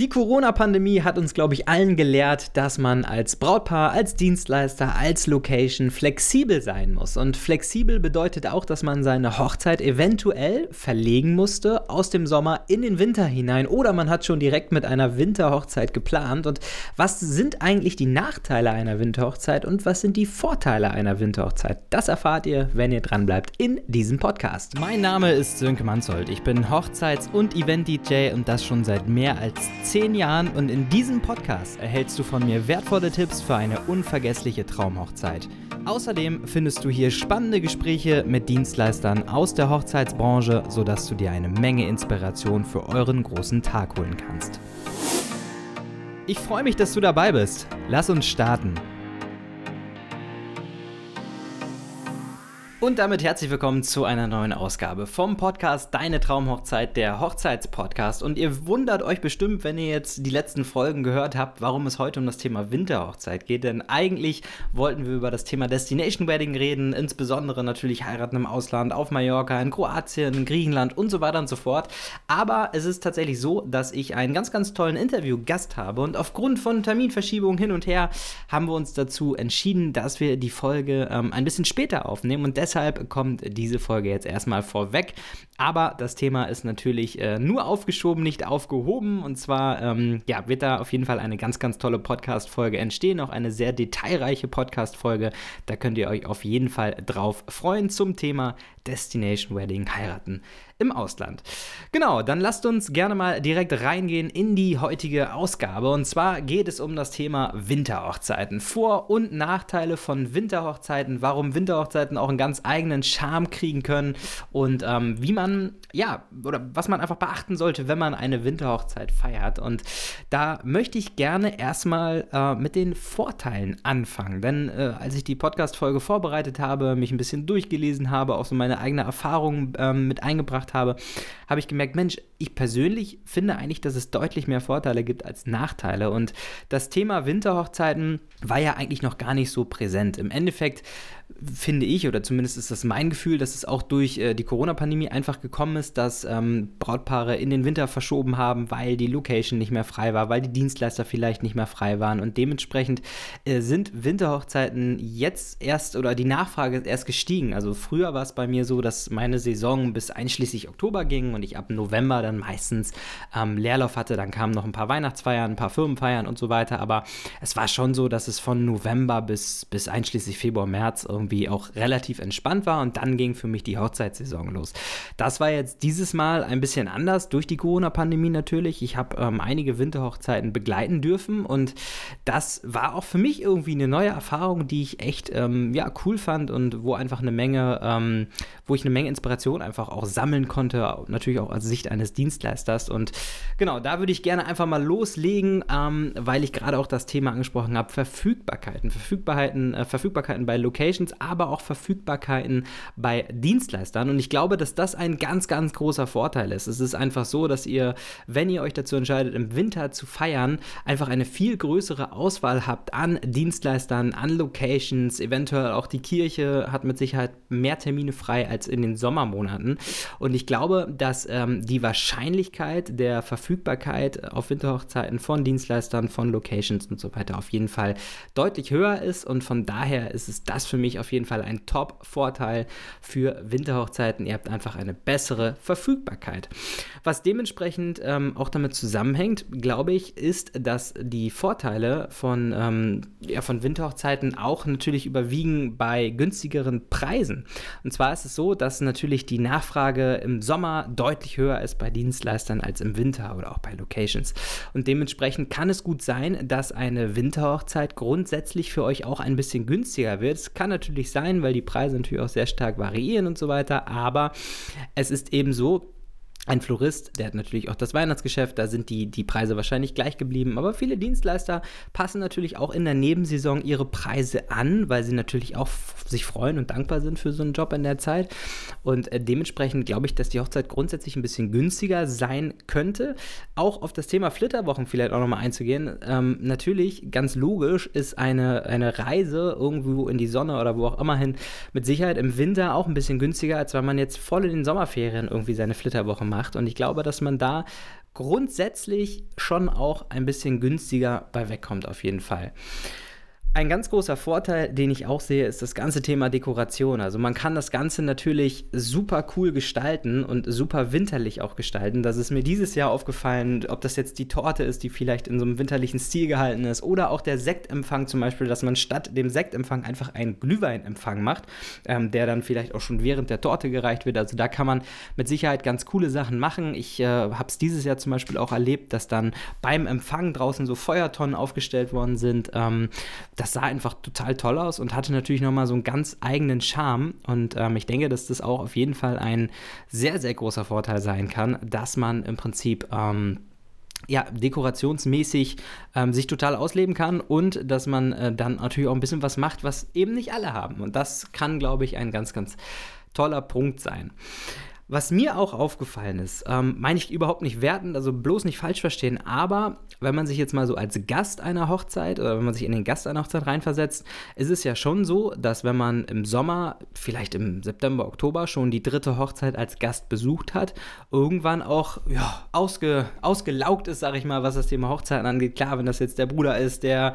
Die Corona-Pandemie hat uns, glaube ich, allen gelehrt, dass man als Brautpaar, als Dienstleister, als Location flexibel sein muss. Und flexibel bedeutet auch, dass man seine Hochzeit eventuell verlegen musste aus dem Sommer in den Winter hinein oder man hat schon direkt mit einer Winterhochzeit geplant. Und was sind eigentlich die Nachteile einer Winterhochzeit und was sind die Vorteile einer Winterhochzeit? Das erfahrt ihr, wenn ihr dranbleibt in diesem Podcast. Mein Name ist Sönke Manzold. Ich bin Hochzeits- und Event-DJ und das schon seit mehr als zehn Jahren und in diesem Podcast erhältst du von mir wertvolle Tipps für eine unvergessliche Traumhochzeit. Außerdem findest du hier spannende Gespräche mit Dienstleistern aus der Hochzeitsbranche, sodass du dir eine Menge Inspiration für euren großen Tag holen kannst. Ich freue mich, dass du dabei bist. Lass uns starten. Und damit herzlich willkommen zu einer neuen Ausgabe vom Podcast Deine Traumhochzeit, der Hochzeitspodcast. Und ihr wundert euch bestimmt, wenn ihr jetzt die letzten Folgen gehört habt, warum es heute um das Thema Winterhochzeit geht. Denn eigentlich wollten wir über das Thema Destination Wedding reden, insbesondere natürlich heiraten im Ausland, auf Mallorca, in Kroatien, in Griechenland und so weiter und so fort. Aber es ist tatsächlich so, dass ich einen ganz, ganz tollen Interviewgast habe und aufgrund von Terminverschiebungen hin und her haben wir uns dazu entschieden, dass wir die Folge ähm, ein bisschen später aufnehmen und deshalb deshalb kommt diese Folge jetzt erstmal vorweg. Aber das Thema ist natürlich äh, nur aufgeschoben, nicht aufgehoben. Und zwar ähm, ja, wird da auf jeden Fall eine ganz, ganz tolle Podcast-Folge entstehen. Auch eine sehr detailreiche Podcast-Folge. Da könnt ihr euch auf jeden Fall drauf freuen zum Thema Destination Wedding heiraten im Ausland. Genau, dann lasst uns gerne mal direkt reingehen in die heutige Ausgabe. Und zwar geht es um das Thema Winterhochzeiten. Vor- und Nachteile von Winterhochzeiten, warum Winterhochzeiten auch einen ganz eigenen Charme kriegen können und ähm, wie man, ja, oder was man einfach beachten sollte, wenn man eine Winterhochzeit feiert. Und da möchte ich gerne erstmal äh, mit den Vorteilen anfangen. Denn äh, als ich die Podcast-Folge vorbereitet habe, mich ein bisschen durchgelesen habe, auch so meine eigene Erfahrung ähm, mit eingebracht habe, habe ich gemerkt, Mensch, ich persönlich finde eigentlich, dass es deutlich mehr Vorteile gibt als Nachteile. Und das Thema Winterhochzeiten war ja eigentlich noch gar nicht so präsent. Im Endeffekt finde ich, oder zumindest ist das mein Gefühl, dass es auch durch äh, die Corona-Pandemie einfach gekommen ist, dass ähm, Brautpaare in den Winter verschoben haben, weil die Location nicht mehr frei war, weil die Dienstleister vielleicht nicht mehr frei waren. Und dementsprechend äh, sind Winterhochzeiten jetzt erst oder die Nachfrage ist erst gestiegen. Also früher war es bei mir so, dass meine Saison bis einschließlich Oktober ging und ich ab November dann meistens ähm, Leerlauf hatte. Dann kamen noch ein paar Weihnachtsfeiern, ein paar Firmenfeiern und so weiter. Aber es war schon so, dass es von November bis, bis einschließlich Februar, März irgendwie irgendwie auch relativ entspannt war und dann ging für mich die Hochzeitssaison los. Das war jetzt dieses Mal ein bisschen anders durch die Corona-Pandemie natürlich. Ich habe ähm, einige Winterhochzeiten begleiten dürfen und das war auch für mich irgendwie eine neue Erfahrung, die ich echt ähm, ja, cool fand und wo einfach eine Menge, ähm, wo ich eine Menge Inspiration einfach auch sammeln konnte, natürlich auch als Sicht eines Dienstleisters. Und genau, da würde ich gerne einfach mal loslegen, ähm, weil ich gerade auch das Thema angesprochen habe, Verfügbarkeiten. Verfügbarkeiten, äh, Verfügbarkeiten bei Locations, aber auch Verfügbarkeiten bei Dienstleistern. Und ich glaube, dass das ein ganz, ganz großer Vorteil ist. Es ist einfach so, dass ihr, wenn ihr euch dazu entscheidet, im Winter zu feiern, einfach eine viel größere Auswahl habt an Dienstleistern, an Locations. Eventuell auch die Kirche hat mit Sicherheit mehr Termine frei als in den Sommermonaten. Und ich glaube, dass ähm, die Wahrscheinlichkeit der Verfügbarkeit auf Winterhochzeiten von Dienstleistern, von Locations und so weiter auf jeden Fall deutlich höher ist. Und von daher ist es das für mich auf jeden Fall ein Top-Vorteil für Winterhochzeiten. Ihr habt einfach eine bessere Verfügbarkeit. Was dementsprechend ähm, auch damit zusammenhängt, glaube ich, ist, dass die Vorteile von, ähm, ja, von Winterhochzeiten auch natürlich überwiegen bei günstigeren Preisen. Und zwar ist es so, dass natürlich die Nachfrage im Sommer deutlich höher ist bei Dienstleistern als im Winter oder auch bei Locations. Und dementsprechend kann es gut sein, dass eine Winterhochzeit grundsätzlich für euch auch ein bisschen günstiger wird. Es kann natürlich sein, weil die Preise natürlich auch sehr stark variieren und so weiter. Aber es ist eben so, ein Florist, der hat natürlich auch das Weihnachtsgeschäft, da sind die, die Preise wahrscheinlich gleich geblieben, aber viele Dienstleister passen natürlich auch in der Nebensaison ihre Preise an, weil sie natürlich auch sich freuen und dankbar sind für so einen Job in der Zeit. Und äh, dementsprechend glaube ich, dass die Hochzeit grundsätzlich ein bisschen günstiger sein könnte. Auch auf das Thema Flitterwochen vielleicht auch nochmal einzugehen. Ähm, natürlich, ganz logisch, ist eine, eine Reise irgendwo in die Sonne oder wo auch immer hin mit Sicherheit im Winter auch ein bisschen günstiger, als wenn man jetzt voll in den Sommerferien irgendwie seine Flitterwochen macht macht. Und ich glaube, dass man da grundsätzlich schon auch ein bisschen günstiger bei wegkommt, auf jeden Fall. Ein ganz großer Vorteil, den ich auch sehe, ist das ganze Thema Dekoration. Also man kann das Ganze natürlich super cool gestalten und super winterlich auch gestalten. Das ist mir dieses Jahr aufgefallen, ob das jetzt die Torte ist, die vielleicht in so einem winterlichen Stil gehalten ist, oder auch der Sektempfang zum Beispiel, dass man statt dem Sektempfang einfach einen Glühweinempfang macht, ähm, der dann vielleicht auch schon während der Torte gereicht wird. Also da kann man mit Sicherheit ganz coole Sachen machen. Ich äh, habe es dieses Jahr zum Beispiel auch erlebt, dass dann beim Empfang draußen so Feuertonnen aufgestellt worden sind. Ähm, das sah einfach total toll aus und hatte natürlich nochmal so einen ganz eigenen Charme. Und ähm, ich denke, dass das auch auf jeden Fall ein sehr, sehr großer Vorteil sein kann, dass man im Prinzip ähm, ja, dekorationsmäßig ähm, sich total ausleben kann und dass man äh, dann natürlich auch ein bisschen was macht, was eben nicht alle haben. Und das kann, glaube ich, ein ganz, ganz toller Punkt sein. Was mir auch aufgefallen ist, ähm, meine ich überhaupt nicht wertend, also bloß nicht falsch verstehen, aber wenn man sich jetzt mal so als Gast einer Hochzeit oder wenn man sich in den Gast einer Hochzeit reinversetzt, ist es ja schon so, dass wenn man im Sommer, vielleicht im September, Oktober schon die dritte Hochzeit als Gast besucht hat, irgendwann auch ja, ausge, ausgelaugt ist, sage ich mal, was das Thema Hochzeiten angeht. Klar, wenn das jetzt der Bruder ist, der,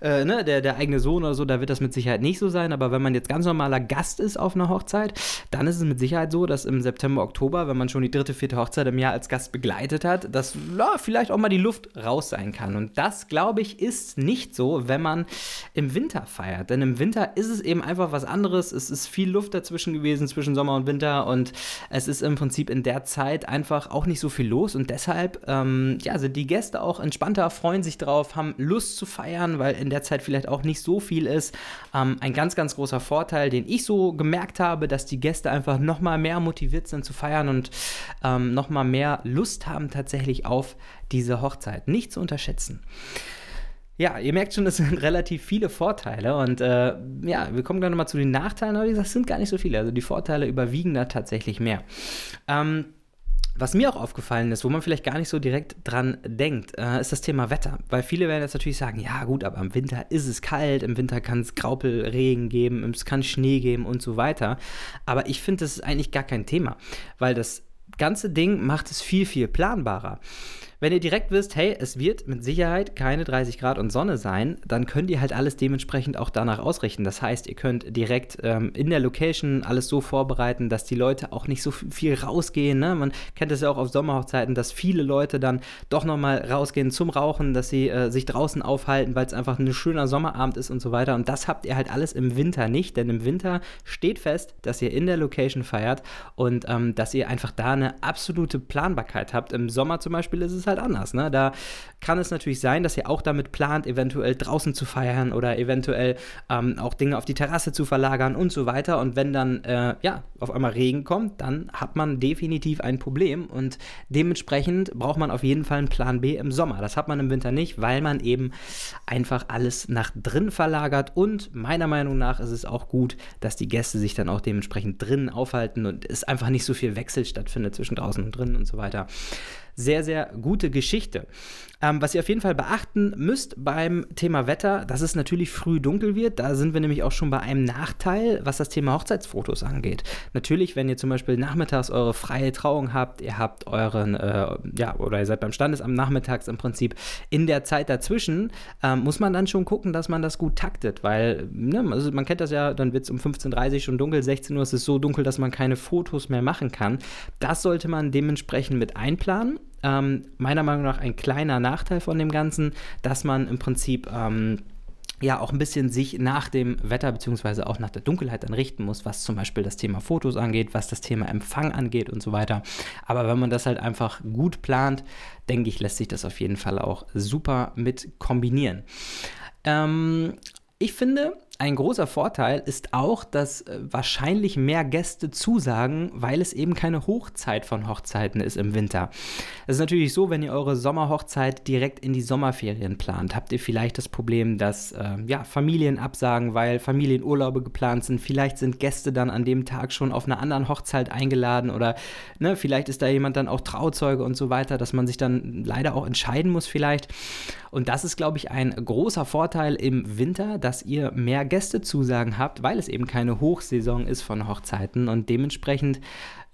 äh, ne, der, der eigene Sohn oder so, da wird das mit Sicherheit nicht so sein, aber wenn man jetzt ganz normaler Gast ist auf einer Hochzeit, dann ist es mit Sicherheit so, dass im September Oktober, wenn man schon die dritte, vierte Hochzeit im Jahr als Gast begleitet hat, dass ja, vielleicht auch mal die Luft raus sein kann. Und das, glaube ich, ist nicht so, wenn man im Winter feiert. Denn im Winter ist es eben einfach was anderes. Es ist viel Luft dazwischen gewesen, zwischen Sommer und Winter. Und es ist im Prinzip in der Zeit einfach auch nicht so viel los. Und deshalb ähm, ja, sind die Gäste auch entspannter, freuen sich drauf, haben Lust zu feiern, weil in der Zeit vielleicht auch nicht so viel ist. Ähm, ein ganz, ganz großer Vorteil, den ich so gemerkt habe, dass die Gäste einfach noch mal mehr motiviert sind zu feiern und ähm, nochmal mehr Lust haben tatsächlich auf diese Hochzeit. Nicht zu unterschätzen. Ja, ihr merkt schon, es sind relativ viele Vorteile und äh, ja, wir kommen gleich nochmal zu den Nachteilen, aber wie gesagt, es sind gar nicht so viele. Also die Vorteile überwiegen da tatsächlich mehr. Ähm, was mir auch aufgefallen ist, wo man vielleicht gar nicht so direkt dran denkt, äh, ist das Thema Wetter. Weil viele werden jetzt natürlich sagen, ja gut, aber im Winter ist es kalt, im Winter kann es Graupelregen geben, es kann Schnee geben und so weiter. Aber ich finde, das ist eigentlich gar kein Thema, weil das ganze Ding macht es viel, viel planbarer. Wenn ihr direkt wisst, hey, es wird mit Sicherheit keine 30 Grad und Sonne sein, dann könnt ihr halt alles dementsprechend auch danach ausrichten. Das heißt, ihr könnt direkt ähm, in der Location alles so vorbereiten, dass die Leute auch nicht so viel rausgehen. Ne? Man kennt es ja auch auf Sommerhochzeiten, dass viele Leute dann doch nochmal rausgehen zum Rauchen, dass sie äh, sich draußen aufhalten, weil es einfach ein schöner Sommerabend ist und so weiter. Und das habt ihr halt alles im Winter nicht, denn im Winter steht fest, dass ihr in der Location feiert und ähm, dass ihr einfach da eine absolute Planbarkeit habt. Im Sommer zum Beispiel ist es halt anders. Ne? Da kann es natürlich sein, dass ihr auch damit plant, eventuell draußen zu feiern oder eventuell ähm, auch Dinge auf die Terrasse zu verlagern und so weiter. Und wenn dann äh, ja auf einmal Regen kommt, dann hat man definitiv ein Problem und dementsprechend braucht man auf jeden Fall einen Plan B im Sommer. Das hat man im Winter nicht, weil man eben einfach alles nach drin verlagert und meiner Meinung nach ist es auch gut, dass die Gäste sich dann auch dementsprechend drinnen aufhalten und es einfach nicht so viel Wechsel stattfindet zwischen draußen und drinnen und so weiter sehr, sehr gute Geschichte. Ähm, was ihr auf jeden Fall beachten müsst beim Thema Wetter, dass es natürlich früh dunkel wird. Da sind wir nämlich auch schon bei einem Nachteil, was das Thema Hochzeitsfotos angeht. Natürlich, wenn ihr zum Beispiel nachmittags eure freie Trauung habt, ihr habt euren, äh, ja, oder ihr seid beim Standesamt nachmittags im Prinzip in der Zeit dazwischen, ähm, muss man dann schon gucken, dass man das gut taktet, weil ne, also man kennt das ja, dann wird es um 15.30 Uhr schon dunkel, 16 Uhr ist es so dunkel, dass man keine Fotos mehr machen kann. Das sollte man dementsprechend mit einplanen ähm, meiner Meinung nach ein kleiner Nachteil von dem Ganzen, dass man im Prinzip ähm, ja auch ein bisschen sich nach dem Wetter beziehungsweise auch nach der Dunkelheit dann richten muss, was zum Beispiel das Thema Fotos angeht, was das Thema Empfang angeht und so weiter. Aber wenn man das halt einfach gut plant, denke ich, lässt sich das auf jeden Fall auch super mit kombinieren. Ähm, ich finde, ein großer Vorteil ist auch, dass äh, wahrscheinlich mehr Gäste zusagen, weil es eben keine Hochzeit von Hochzeiten ist im Winter. Es ist natürlich so, wenn ihr eure Sommerhochzeit direkt in die Sommerferien plant, habt ihr vielleicht das Problem, dass äh, ja, Familien absagen, weil Familienurlaube geplant sind. Vielleicht sind Gäste dann an dem Tag schon auf einer anderen Hochzeit eingeladen oder ne, vielleicht ist da jemand dann auch Trauzeuge und so weiter, dass man sich dann leider auch entscheiden muss vielleicht. Und das ist, glaube ich, ein großer Vorteil im Winter, dass ihr mehr Gästezusagen habt, weil es eben keine Hochsaison ist von Hochzeiten und dementsprechend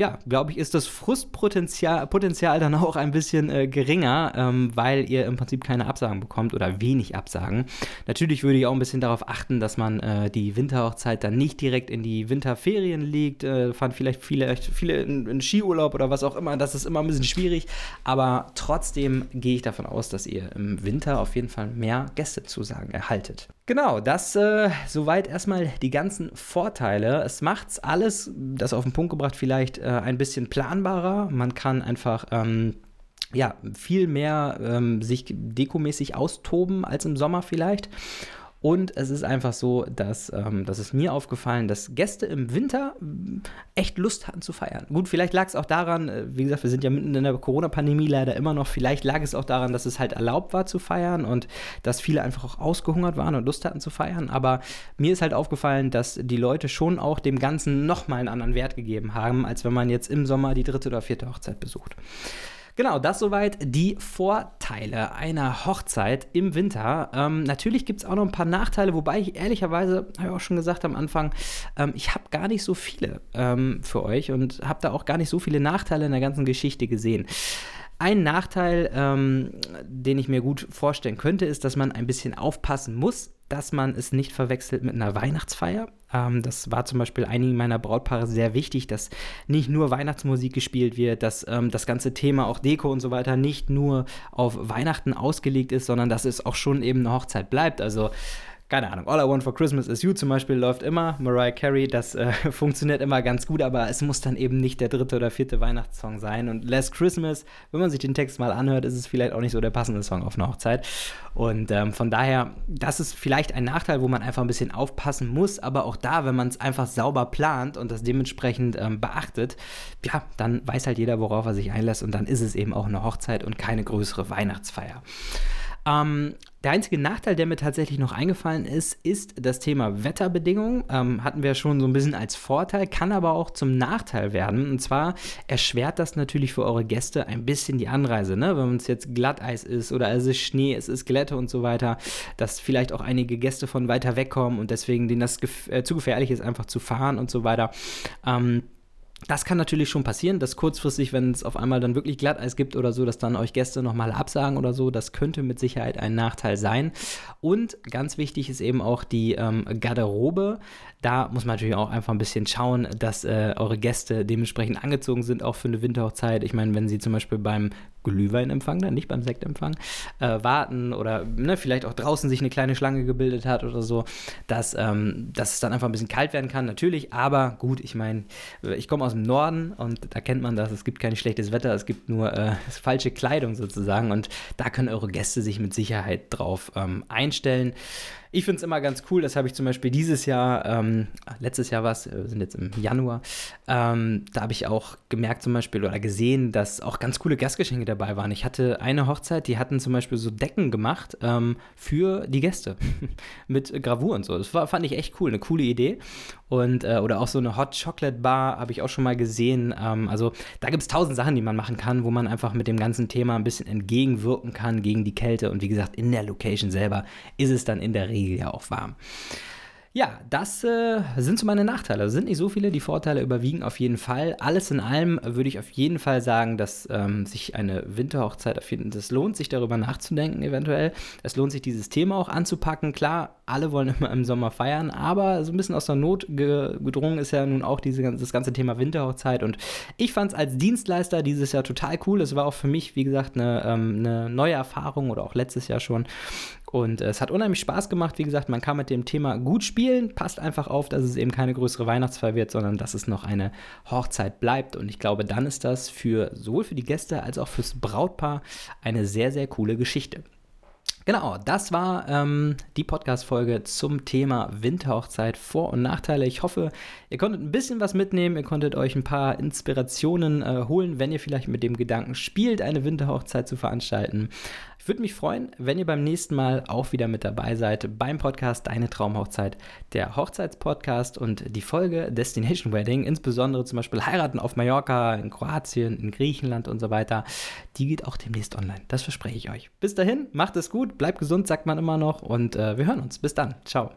ja, glaube ich, ist das Frustpotenzial Potenzial dann auch ein bisschen äh, geringer, ähm, weil ihr im Prinzip keine Absagen bekommt oder wenig Absagen. Natürlich würde ich auch ein bisschen darauf achten, dass man äh, die Winterhochzeit dann nicht direkt in die Winterferien legt. Äh, fand vielleicht viele, viele in, in, Skiurlaub oder was auch immer. Das ist immer ein bisschen schwierig. Aber trotzdem gehe ich davon aus, dass ihr im Winter auf jeden Fall mehr Gästezusagen erhaltet. Genau, das äh, soweit erstmal die ganzen Vorteile. Es macht alles, das auf den Punkt gebracht, vielleicht äh, ein bisschen planbarer. Man kann einfach ähm, ja, viel mehr ähm, sich dekomäßig austoben als im Sommer vielleicht. Und es ist einfach so, dass ähm, das ist mir aufgefallen, dass Gäste im Winter äh, echt Lust hatten zu feiern. Gut, vielleicht lag es auch daran, äh, wie gesagt, wir sind ja mitten in der Corona-Pandemie leider immer noch. Vielleicht lag es auch daran, dass es halt erlaubt war zu feiern und dass viele einfach auch ausgehungert waren und Lust hatten zu feiern. Aber mir ist halt aufgefallen, dass die Leute schon auch dem Ganzen nochmal einen anderen Wert gegeben haben, als wenn man jetzt im Sommer die dritte oder vierte Hochzeit besucht. Genau, das soweit die Vorteile einer Hochzeit im Winter. Ähm, natürlich gibt es auch noch ein paar Nachteile, wobei ich ehrlicherweise, habe ich auch schon gesagt am Anfang, ähm, ich habe gar nicht so viele ähm, für euch und habe da auch gar nicht so viele Nachteile in der ganzen Geschichte gesehen. Ein Nachteil, ähm, den ich mir gut vorstellen könnte, ist, dass man ein bisschen aufpassen muss, dass man es nicht verwechselt mit einer Weihnachtsfeier. Ähm, das war zum Beispiel einigen meiner Brautpaare sehr wichtig, dass nicht nur Weihnachtsmusik gespielt wird, dass ähm, das ganze Thema auch Deko und so weiter nicht nur auf Weihnachten ausgelegt ist, sondern dass es auch schon eben eine Hochzeit bleibt. Also keine Ahnung, All I Want for Christmas is You zum Beispiel läuft immer, Mariah Carey, das äh, funktioniert immer ganz gut, aber es muss dann eben nicht der dritte oder vierte Weihnachtssong sein. Und Last Christmas, wenn man sich den Text mal anhört, ist es vielleicht auch nicht so der passende Song auf eine Hochzeit. Und ähm, von daher, das ist vielleicht ein Nachteil, wo man einfach ein bisschen aufpassen muss, aber auch da, wenn man es einfach sauber plant und das dementsprechend ähm, beachtet, ja, dann weiß halt jeder, worauf er sich einlässt und dann ist es eben auch eine Hochzeit und keine größere Weihnachtsfeier. Ähm, der einzige Nachteil, der mir tatsächlich noch eingefallen ist, ist das Thema Wetterbedingungen. Ähm, hatten wir schon so ein bisschen als Vorteil, kann aber auch zum Nachteil werden. Und zwar erschwert das natürlich für eure Gäste ein bisschen die Anreise. Ne? Wenn es jetzt Glatteis ist oder es ist Schnee, es ist Glätte und so weiter, dass vielleicht auch einige Gäste von weiter weg kommen und deswegen denen das äh, zu gefährlich ist, einfach zu fahren und so weiter. Ähm, das kann natürlich schon passieren, dass kurzfristig, wenn es auf einmal dann wirklich Glatteis gibt oder so, dass dann euch Gäste nochmal absagen oder so. Das könnte mit Sicherheit ein Nachteil sein. Und ganz wichtig ist eben auch die ähm, Garderobe. Da muss man natürlich auch einfach ein bisschen schauen, dass äh, eure Gäste dementsprechend angezogen sind, auch für eine Winterhochzeit. Ich meine, wenn sie zum Beispiel beim Glühweinempfang, dann nicht beim Sektempfang, äh, warten oder ne, vielleicht auch draußen sich eine kleine Schlange gebildet hat oder so, dass, ähm, dass es dann einfach ein bisschen kalt werden kann, natürlich. Aber gut, ich meine, ich komme aus dem Norden und da kennt man das, es gibt kein schlechtes Wetter, es gibt nur äh, falsche Kleidung sozusagen und da können eure Gäste sich mit Sicherheit drauf ähm, einstellen. Ich finde es immer ganz cool, das habe ich zum Beispiel dieses Jahr, ähm, letztes Jahr war es, wir sind jetzt im Januar, ähm, da habe ich auch gemerkt zum Beispiel oder gesehen, dass auch ganz coole Gastgeschenke dabei waren. Ich hatte eine Hochzeit, die hatten zum Beispiel so Decken gemacht ähm, für die Gäste mit Gravur und so. Das war, fand ich echt cool, eine coole Idee. Und, äh, oder auch so eine Hot Chocolate Bar habe ich auch schon mal gesehen. Ähm, also da gibt es tausend Sachen, die man machen kann, wo man einfach mit dem ganzen Thema ein bisschen entgegenwirken kann gegen die Kälte. Und wie gesagt, in der Location selber ist es dann in der Regel ja auch warm. Ja, das äh, sind so meine Nachteile. Es sind nicht so viele, die Vorteile überwiegen auf jeden Fall. Alles in allem würde ich auf jeden Fall sagen, dass ähm, sich eine Winterhochzeit auf jeden Fall, lohnt sich darüber nachzudenken eventuell. Es lohnt sich dieses Thema auch anzupacken. Klar, alle wollen immer im Sommer feiern, aber so ein bisschen aus der Not ge gedrungen ist ja nun auch diese, das ganze Thema Winterhochzeit und ich fand es als Dienstleister dieses Jahr total cool. Es war auch für mich, wie gesagt, eine, ähm, eine neue Erfahrung oder auch letztes Jahr schon und äh, es hat unheimlich Spaß gemacht. Wie gesagt, man kann mit dem Thema gut spielen. Passt einfach auf, dass es eben keine größere Weihnachtsfeier wird, sondern dass es noch eine Hochzeit bleibt. Und ich glaube, dann ist das für sowohl für die Gäste als auch fürs Brautpaar eine sehr, sehr coole Geschichte. Genau, das war ähm, die Podcast-Folge zum Thema Winterhochzeit, Vor- und Nachteile. Ich hoffe, ihr konntet ein bisschen was mitnehmen, ihr konntet euch ein paar Inspirationen äh, holen, wenn ihr vielleicht mit dem Gedanken spielt, eine Winterhochzeit zu veranstalten. Ich würde mich freuen, wenn ihr beim nächsten Mal auch wieder mit dabei seid beim Podcast Deine Traumhochzeit, der Hochzeitspodcast und die Folge Destination Wedding, insbesondere zum Beispiel Heiraten auf Mallorca, in Kroatien, in Griechenland und so weiter. Die geht auch demnächst online. Das verspreche ich euch. Bis dahin, macht es gut, bleibt gesund, sagt man immer noch und äh, wir hören uns. Bis dann. Ciao.